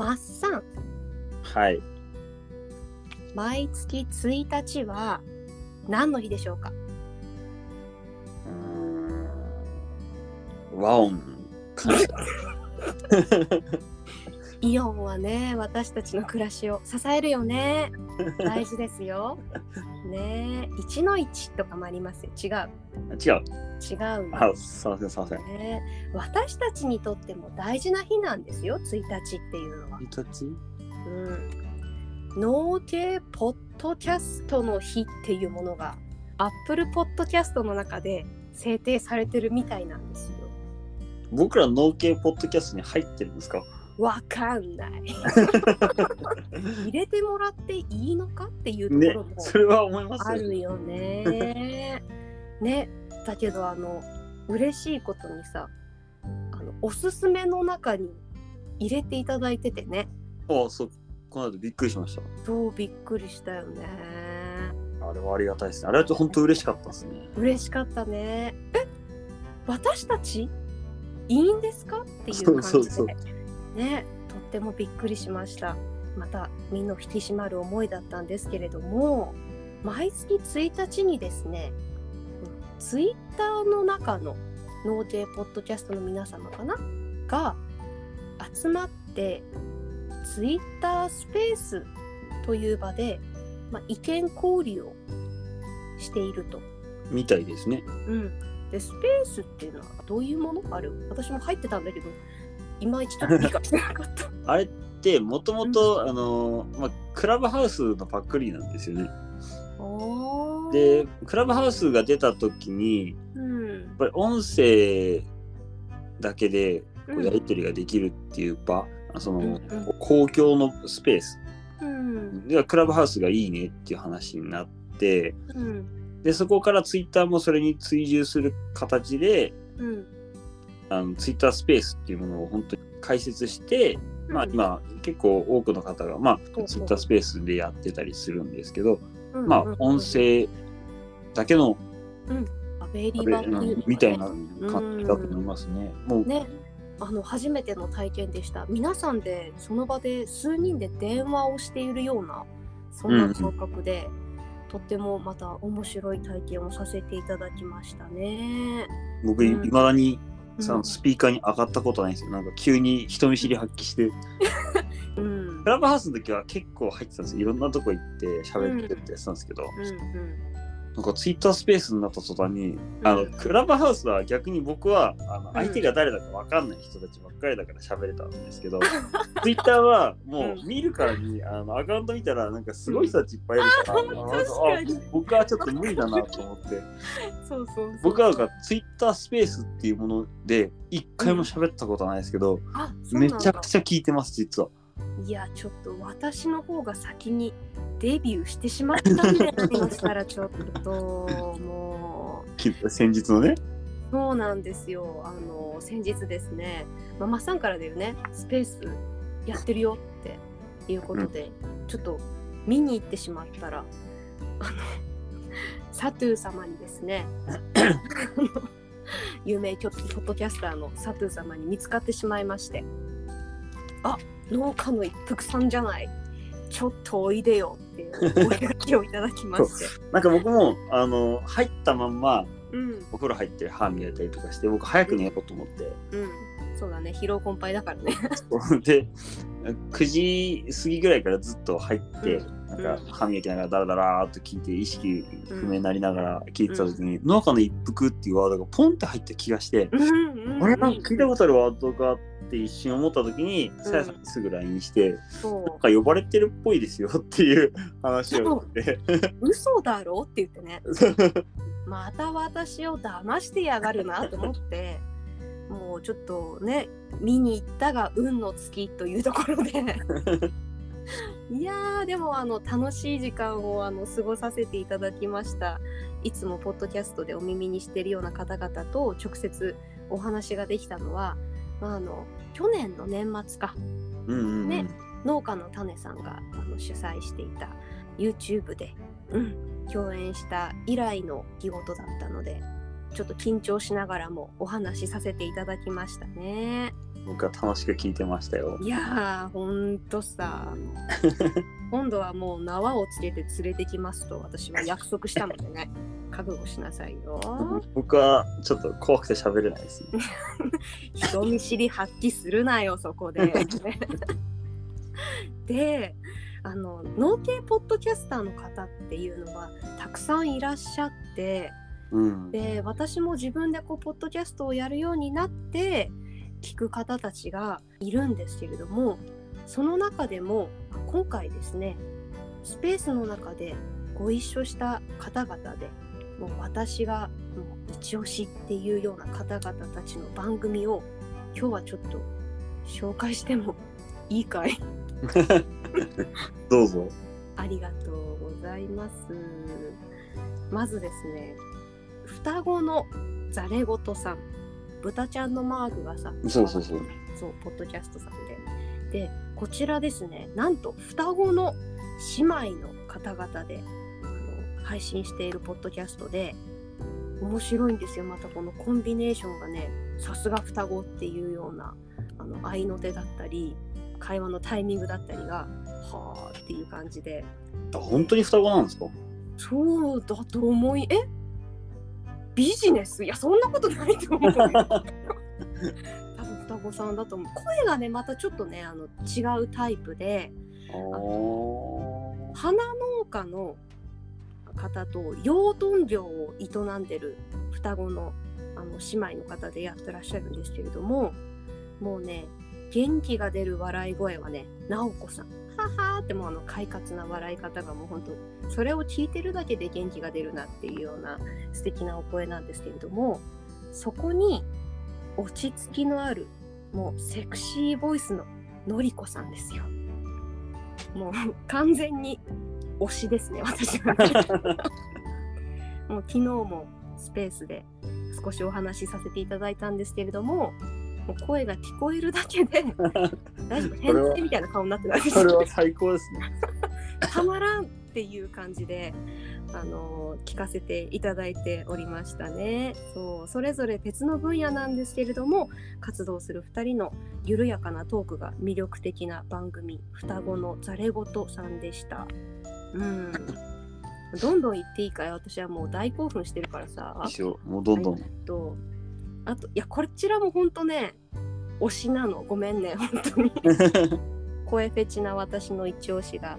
マッサンはい。毎月1日は何の日でしょうか？うーん。和音。イオンはね私たちの暮らしを支えるよね。大事ですよ。ねえ。1の1とかもありますよ。違う。違う。違うんあ、ですすいません、すいません。ね私たちにとっても大事な日なんですよ。1日っていうのは、一日？うん、農系ポッドキャストの日っていうものが Apple ポッドキャストの中で制定されてるみたいなんですよ。僕ら農系ポッドキャストに入ってるんですか？わかんない入れてもらっていいのかっていうとねころも、それは思いますよ。あるよね。ねだけどあの嬉しいことにさあのおすすめの中に入れていただいててねあ、そう。この後びっくりしました。そうびっくりしたよね。あれはありがたいですね。あれは本当嬉しかったですね。嬉しかったね。え私たち？いいんですか？っていう感じでそうそうねとってもびっくりしました。また身の引き締まる思いだったんですけれども毎月1日にですねツイッターの中の農系ポッドキャストの皆様かな？が集まってツイッタースペースという場で、まあ、意見交流をしていると。みたいですね。うん、でスペースっていうのはどういうもの？ある？私も入ってたんだけどいまいちちょっと理解してなかった。あれってもともと、あの、まあ、クラブハウスのパクリなんですよね。で、クラブハウスが出た時に、うん。やっぱり音声だけでこううん。やり取りができるっていう場、その、うんうん。公共のスペース。うん。ではクラブハウスがいいねっていう話になってうん。でそこからツイッターもそれに追従する形でうんあのツイッタースペースっていうものを本当に開設して、まあ、今結構多くの方が、まあ、ツイッタースペースでやってたりするんですけど、うんまあ、音声だけのうのがねみたいな感じだと思いますね。もうね。あの初めての体験でした。皆さんでその場で数人で電話をしているようなそんな感覚で、とってもまた面白い体験をさせていただきましたね。僕いまだにそうん。のスピーカーに上がったことないんですよ。なんか急に人見知り発揮して、うん。クラブハウスの時は結構入ってたんですよ。いろんなとこ行って喋ってってやってたんですけど、うんなんかツイッタースペースになった途端に、あのクラブハウスは逆に僕はあの相手が誰だか分かんない人たちばっかりだから喋れたんですけど、ツイッターはもう見るからにあのアカウント見たらなんかすごい人たちいっぱいいるから、うん。あ僕はちょっと無理だなと思って、そうそう僕はなんかツイッタースペースっていうもので一回も喋ったことないですけど、めちゃくちゃ聞いてます実は。いやちょっと私の方が先にデビューしてしまったんでありましたらちょっと。もう先日のね。そうなんですよ。あの先日ですね。ママさんからだよね。スペースやってるよっていうことで、ちょっと見に行ってしまったらあのサトゥー様にですねあの有名ポッドキャスターのサトゥー様に見つかってしまいまして。あ農家の一服さんじゃない。ちょっとおいでよっていうおをいただきましてなんか僕もあの入ったまんまうん。お風呂入って歯磨いたりとかして僕早く寝ようと思って。うん。そうだね。疲労困憊だからね。で9時過ぎぐらいからずっと入って、うん。なんか歯磨きながらダラダラーっと聞いて意識不明になりながら聞いてた時に、農家の一服っていうワードがポンって入った気がして、うんうんうんあれなんか聞いたことあるワードかって一瞬思った時にさやさんにすぐ LINE して、そなんか呼ばれてるっぽいですよっていう話をして。う嘘だろ？って言ってね。また私を騙してやがるなと思ってもうちょっとね見に行ったが運の尽きというところで。いやーでもあの楽しい時間をあの過ごさせていただきました。いつもポッドキャストでお耳にしているような方々と直接お話ができたのは、まあ、あの去年の年末か。うんうんうん、ね。農家の種さんがあの主催していた YouTube で、うん、共演した以来の出来事だったのでちょっと緊張しながらもお話しさせていただきましたね。僕は楽しく聞いてましたよ。いやーほんとさ今度はもう縄をつけて連れてきますと私は約束したのでね覚悟しなさいよ。僕はちょっと怖くて喋れないです、ね。人見知り発揮するなよそこで。であの農系ポッドキャスターの方っていうのがたくさんいらっしゃってうん。で私も自分でこうポッドキャストをやるようになって聞く方たちがいるんですけれどもその中でも今回ですねスペースの中でご一緒した方々でもう私がもう一押しっていうような方々たちの番組を今日はちょっと紹介してもいいかい？どうぞ。ありがとうございます。まずですね、双子のザレゴトさん、豚ちゃんのマークがさ、そうそうそう。そう、ポッドキャストさんで。で、こちらですね、なんと双子の姉妹の方々であの配信しているポッドキャストで、面白いんですよ、またこのコンビネーションがね、さすが双子っていうようなあの合いの手だったり、会話のタイミングだったりが、はあっていう感じで、あ本当に双子なんですか？そうだと思い、え？ビジネス？いや、そんなことないと思うよ。多分双子さんだと思う。声がね、またちょっとね、あの違うタイプで、花農家の方と養豚業を営んでる双子のあの姉妹の方でやってらっしゃるんですけれどももうね元気が出る笑い声はね直子さんははーってもうあの快活な笑い方がもう本当それを聞いてるだけで元気が出るなっていうような素敵なお声なんですけれどもそこに落ち着きのあるもうセクシーボイスののりこさんですよ。もう完全に推しですね私はね もう昨日もスペースで少しお話しさせていただいたんですけれどももう声が聞こえるだけで 大丈夫変態みたいな顔になってないですそれは最高ですね。たまらんっていう感じで、あの聞かせていただいておりましたね。そうそれぞれ別の分野なんですけれども活動する2人の緩やかなトークが魅力的な番組「双子のざれ言」さんでした。うんどんどん言っていいかい私はもう大興奮してるからさ。一緒、もうどんどん。とあといやこちらも本当ね推しなの？ごめんね本当に。声フェチな私の一押しが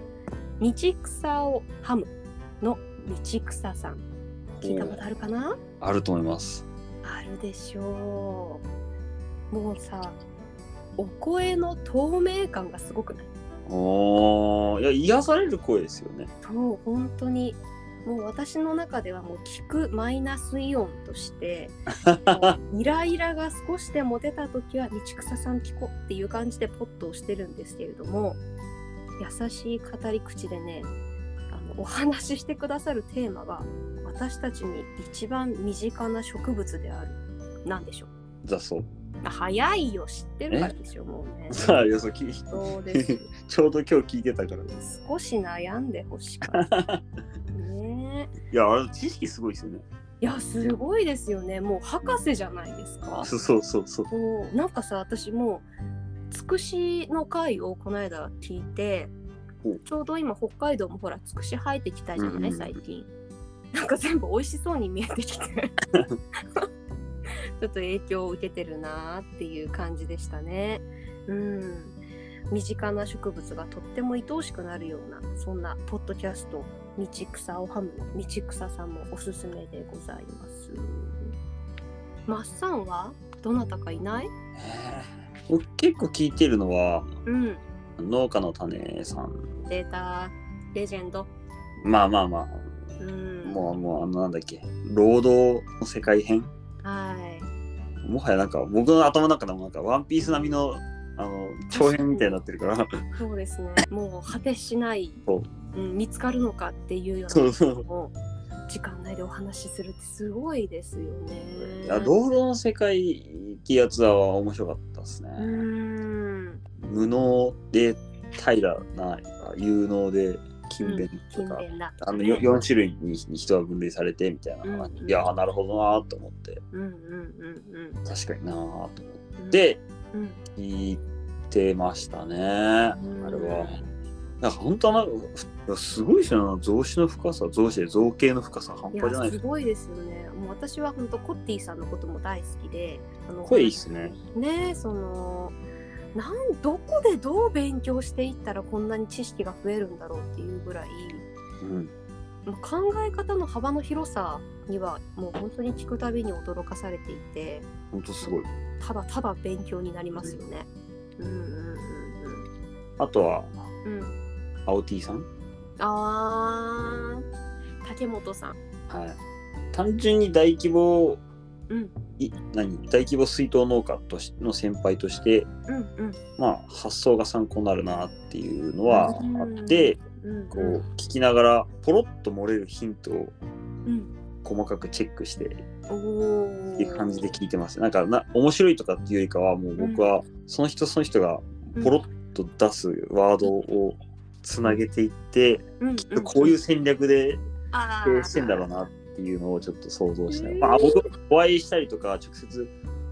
道草をハムの道草さん。聞いたことあるかな？あると思います。あるでしょう。もうさお声の透明感がすごくない？おー。いや、癒される声ですよね。そう本当にもう私の中ではもう聞くマイナスイオンとして イライラが少しでも出た時は道草さん聞こうっていう感じでポットをしてるんですけれども優しい語り口でねあのお話ししてくださるテーマが私たちに一番身近な植物である。なんでしょう？だそう。あ早いよ知ってるからでしょもうね。さあ、よそ聞いそうです。ちょうど今日聞いてたから。い少し悩んでほしかった ねえや、あれ、知識すごいですよね。いやすごいですよね。もう博士じゃないですか。そうそうそうそう。そうなんかさ私もつくしの回をこの間聞いてちょうど今北海道もほらつくし生えてきたじゃない、最近。なんか全部美味しそうに見えてきて。ちょっと影響を受けてるなーっていう感じでしたね。うん。身近な植物がとっても愛おしくなるようなそんなポッドキャスト「道草をハム」の道草さんもおすすめでございます。マッサンはどなたかいない？僕結構聞いてるのは、うん。農家の種さん。データレジェンド。まあまあまうん。あ、もう、もう、あの、なんだっけ、労働の世界編？はい。もはやなんか、僕の頭の中でもなんか、ワンピース並みの、あの、長編みたいになってるから。そうですねもう果てしない、そううん、見つかるのかっていうようなそうそう。もう時間内でお話しするってすごいですよねいや、労働の世界ってやつは面白かったですね。無能で平らな有能で勤勉とか、勤勉だ。とあのかね 4, 種類に人が分類されてみたいな話、うんうん。いやーなるほどなーと思って。うんうんうん確かになーと思っうん。て。うん、聞いてましたね、あれは。なんか本当はなんかすごいですよね。増子の深さ増子で造形の深さ。半い端じゃないですやすごいですよね。もう私は本当コッティさんのことも大好きで、あの声いいっすね。ねそのなんどこでどう勉強していったらこんなに知識が増えるんだろうっていうぐらい。うん。もう考え方の幅の広さにはもう本当に聞くたびに驚かされていて。本当すごい。ただただ勉強になりますよね。うん。うんあとはうんうん。うん、青 T さん？あー。竹本さん。はい。単純に大規模うん。い何？大規模水筒農家としの先輩としてうんうん。まあ発想が参考になるなっていうのはあって、うんこう聞きながらポロッと漏れるヒントをうん。細かくチェックしておー。っていう感じで聞いてます。なんかな面白いとかっていうよりかはもう僕はその人その人がポロッと出すワードをつなげていって、うん。うんきっとこういう戦略であ経営してんだろうなっていうのをちょっと想像しながら、まあ、僕お会いしたりとか直接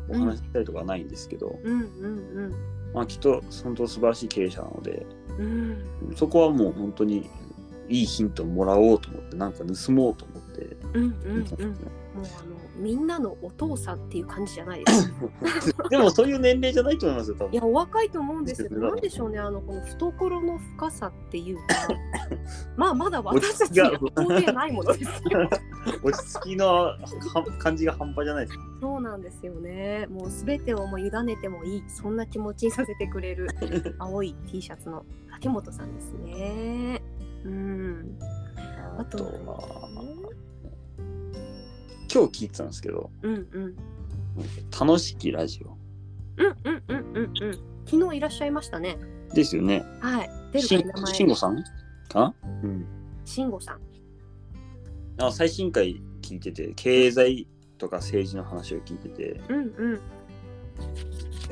お話ししたりとかはないんですけど、うんうんまあ、きっと本当素晴らしい経営者なので。うん。うんそこはもう本当にいいヒントをもらおうと思ってなんか盗もうと思って。うんうんうん。もうあのみんなのお父さんっていう感じじゃないです。でもそういう年齢じゃないと思いますよ多分いやお若いと思うんですけど、ですねなんでしょうねあのこの懐の深さっていうか、まあまだ私たちには到底ないものですよ。落ち着きのは感じが半端じゃないですそうなんですよね。もうすべてをもう委ねてもいいそんな気持ちにさせてくれる青い T シャツの竹本さんですね。うん。あとあとは今日聞いてたんですけどうんうん。楽しきラジオ。うんうんうんうんうん。昨日いらっしゃいましたね。ですよね。はい。出るしんか名前。慎吾さん？かなうん。慎吾さん。あ最新回聞いてて経済とか政治の話を聞いてて。うんうん。い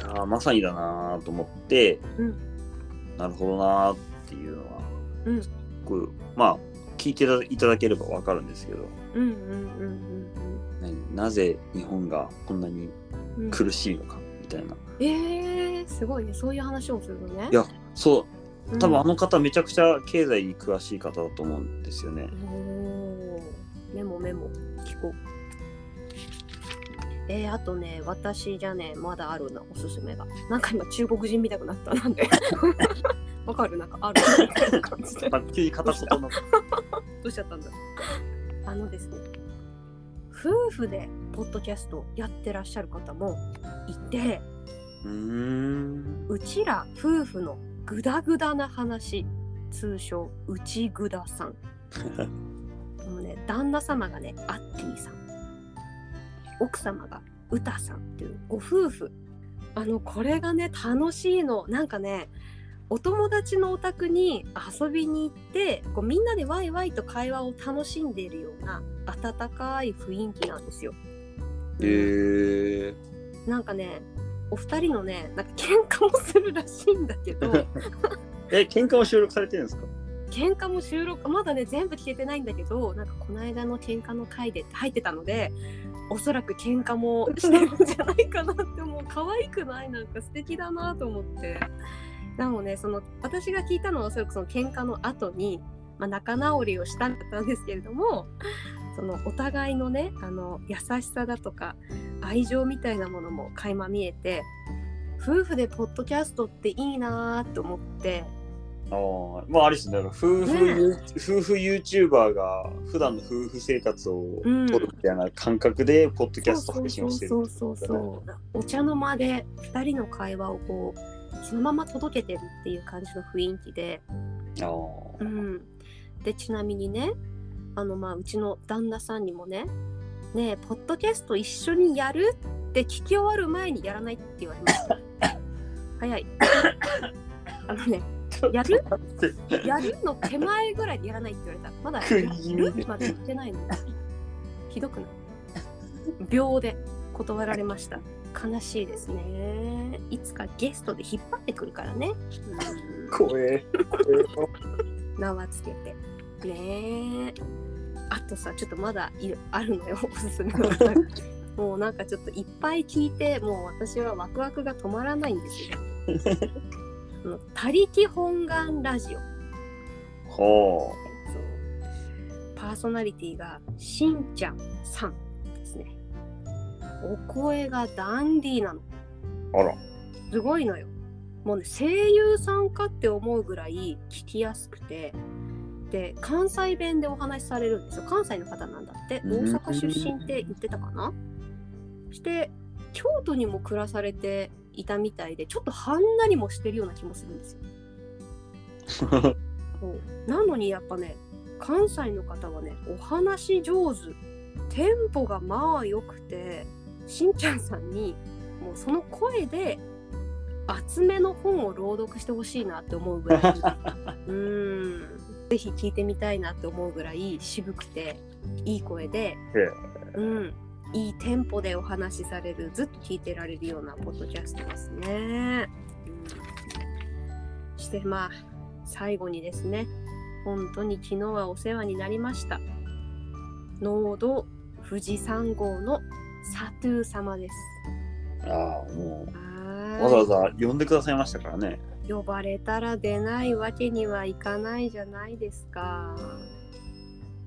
やーまさにだなーと思って、うん。なるほどなーっていうのは、うん。こうまあ聞いていただければわかるんですけど。うんうんうん何なぜ日本がこんなにうんうん。苦しいのかみたいな、えー、すごいね。そういう話をするのね。いやそううん多分あの方めちゃくちゃ経済に詳しい方だと思うんですよね。おーメモメモ聞こう。えー、あとね、私じゃね、まだあるな、おすすめが。なんか今、中国人見たくなった。なんで わかる？なんかある？みたいな感じで。急に片言のうしちゃったんだあのですね、夫婦でポッドキャストやってらっしゃる方もいて、うーんうちら夫婦のグダグダな話、通称、うちぐださん。もうね、旦那様がね、アッティさん。奥様がウタさんっていうご夫婦。あの、これがね、楽しいの。なんかね、お友達のお宅に遊びに行ってこうみんなでワイワイと会話を楽しんでいるような温かい雰囲気なんですよ。えー、なんかねお二人のねなんか喧嘩もするらしいんだけど。え喧嘩も収録されてるんですか？喧嘩も収録まだね全部聞けてないんだけどなんかこの間の喧嘩の回で入ってたのでおそらく喧嘩もしてるんじゃないかなってもう可愛くない？なんか素敵だなと思ってでもねその私が聞いたのはおそらくその喧嘩の後に、まあ、仲直りをしたんだったんですけれどもそのお互いのねあの優しさだとか愛情みたいなものも垣間見えて夫婦でポッドキャストっていいなーと思って。ああまああれですね夫婦、ね。夫婦 YouTuber が普段の夫婦生活をうん。撮るみたいな感覚でポッドキャスト配信をしてるそうそうそうそうお茶の間で2人の会話をこうそのまま届けてるっていう感じの雰囲気で、うん、でちなみにねあのまあうちの旦那さんにもね「ねえポッドキャスト一緒にやる?」って聞き終わる前にやらないって言われました。早い。あのねやる？やるの手前ぐらいでやらないって言われた。まだやる？まで言ってないのひどくない？秒で断られました悲しいですね。いつかゲストで引っ張ってくるからね、うん怖え怖え名はつけて。ねえ。あとさちょっとまだいるあるのよ おすすめの。もうなんかちょっといっぱい聞いてもう私はワクワクが止まらないんですよ。他力本願ラジオ。ほそう。パーソナリティがしんちゃんさんお声がダンディーなの。う。あら。すごいのよ。もうね声優さんかって思うぐらい聞きやすくて。で関西弁でお話しされるんですよ。関西の方なんだって。大うん。阪出身って言ってたかな。して京都にも暮らされていたみたいでちょっとはんなりもしてるような気もするんですよ。そう。なのにやっぱね関西の方はねお話上手。テンポがまあ良くてしんちゃんさんにもうその声で厚めの本を朗読してほしいなって思うぐらい うーん。ぜひ聞いてみたいなって思うぐらい渋くていい声で、うん、いいテンポでお話しされるずっと聞いてられるようなポッドキャストですね。うん、してまあ最後にですね本当に昨日はお世話になりました。農道富士山号のサトゥー様です。ああ、もう、はわざわざ呼んでくださいましたからね。呼ばれたら出ないわけにはいかないじゃないですか。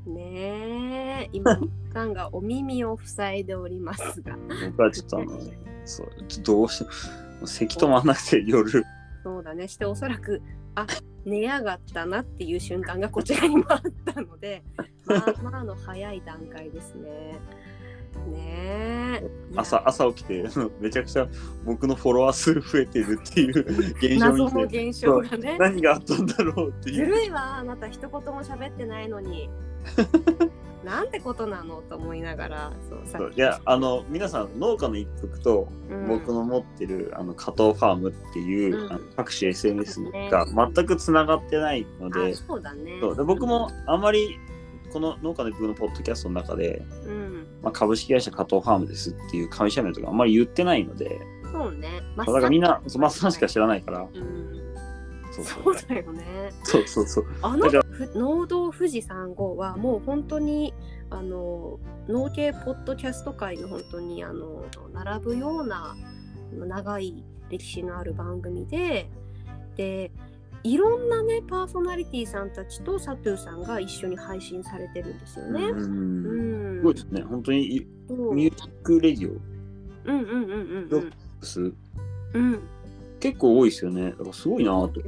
ねえ、今、さんがお耳を塞いでおりますが。僕はちょっとあの、そう、どうしても、咳止まらなくて夜。そうだね。しておそらく、あ寝やがったなっていう瞬間がこちらにもあったので、まあまあの早い段階ですね。ね朝、朝起きて、めちゃくちゃ僕のフォロワー数増えてるっていう 現象を謎の現象がね。何があったんだろうってずいう。るいわ、あなた一言も喋ってないのに。なんてことなのと思いながら、そういや、あの、皆さん、農家の一服と、うん僕の持ってるあの加藤ファームっていう、うん各種 SNS が全くつながってないのであそうだね。そうで僕もあまりこの農家の僕のポッドキャストの中で、うん、まあ、株式会社加藤ファームですっていう会社名とかあんまり言ってないので。そうね。だからみんなそうマッサンしか知らないから。うん、そうそそううだよね。そうそうそう。あのふ農道富士山号はもう本当にあの農系ポッドキャスト界の本当にあの並ぶような長い歴史のある番組ででいろんなねパーソナリティさんたちとサトゥーさんが一緒に配信されてるんですよね。うん。うんすごいですね本当にミュージックレディオうんうんうんうんロッうんクス？うん。結構多いですよねだからすごいなと思って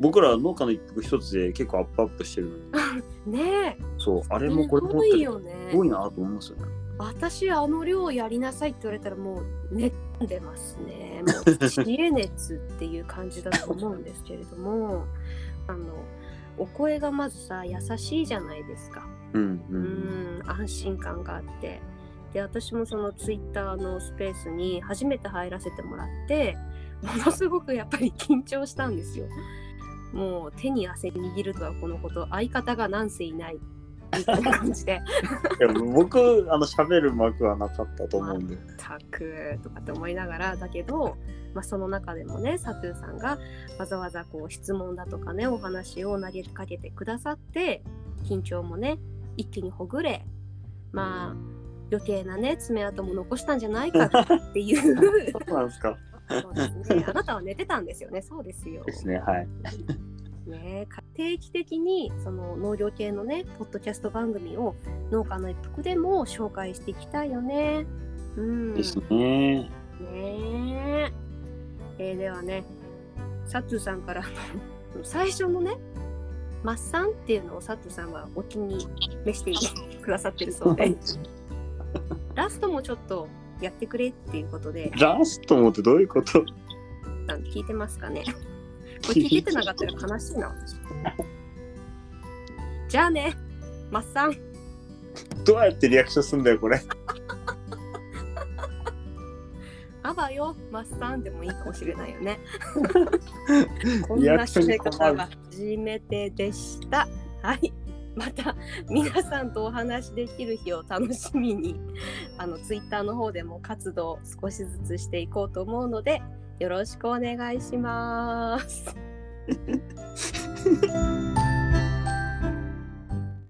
僕ら農家の一服一つで結構アップアップしてるのに ねえ。そうあれもこれもすごいよね。すごいなと思いますよね。私あの量やりなさいって言われたらもう寝んでますね。もう知恵熱っていう感じだと思うんですけれども、あのお声がまずさ優しいじゃないですか。うんう。うんん安心感があって。で私もそのツイッターのスペースに初めて入らせてもらってものすごくやっぱり緊張したんですよ。もう手に汗握るとはこのこと相方がなんせいないみたいな感じでいや僕あの喋る幕はなかったと思うんで。たくとかって思いながらだけど、まあ、その中でもねサトゥーさんがわざわざこう質問だとかねお話を投げかけてくださって緊張もね一気にほぐれまあ余計なね爪痕も残したんじゃないか っていうそうなんですか。ねあなたは寝てたんですよねそうですよ。ですねはい。ね、定期的にその農業系のねポッドキャスト番組を農家の一服でも紹介していきたいよね。うん、ですね。ねええーではねサトゥさんから最初のねマッサンっていうのをサトゥさんはお気に召してくださってるそうで。ラストもちょっとやってくれっていうことで。ラストもってどういうこと？聞いてますかね。これ聞いてなかったら悲しいな。私じゃあねマッサン。どうやってリアクションすんだよこれ。あばよマッサンでもいいかもしれないよね。こんな締め方が初めてでした。はい。また皆さんとお話しできる日を楽しみに あのツイッターの方でも活動を少しずつしていこうと思うのでよろしくお願いします。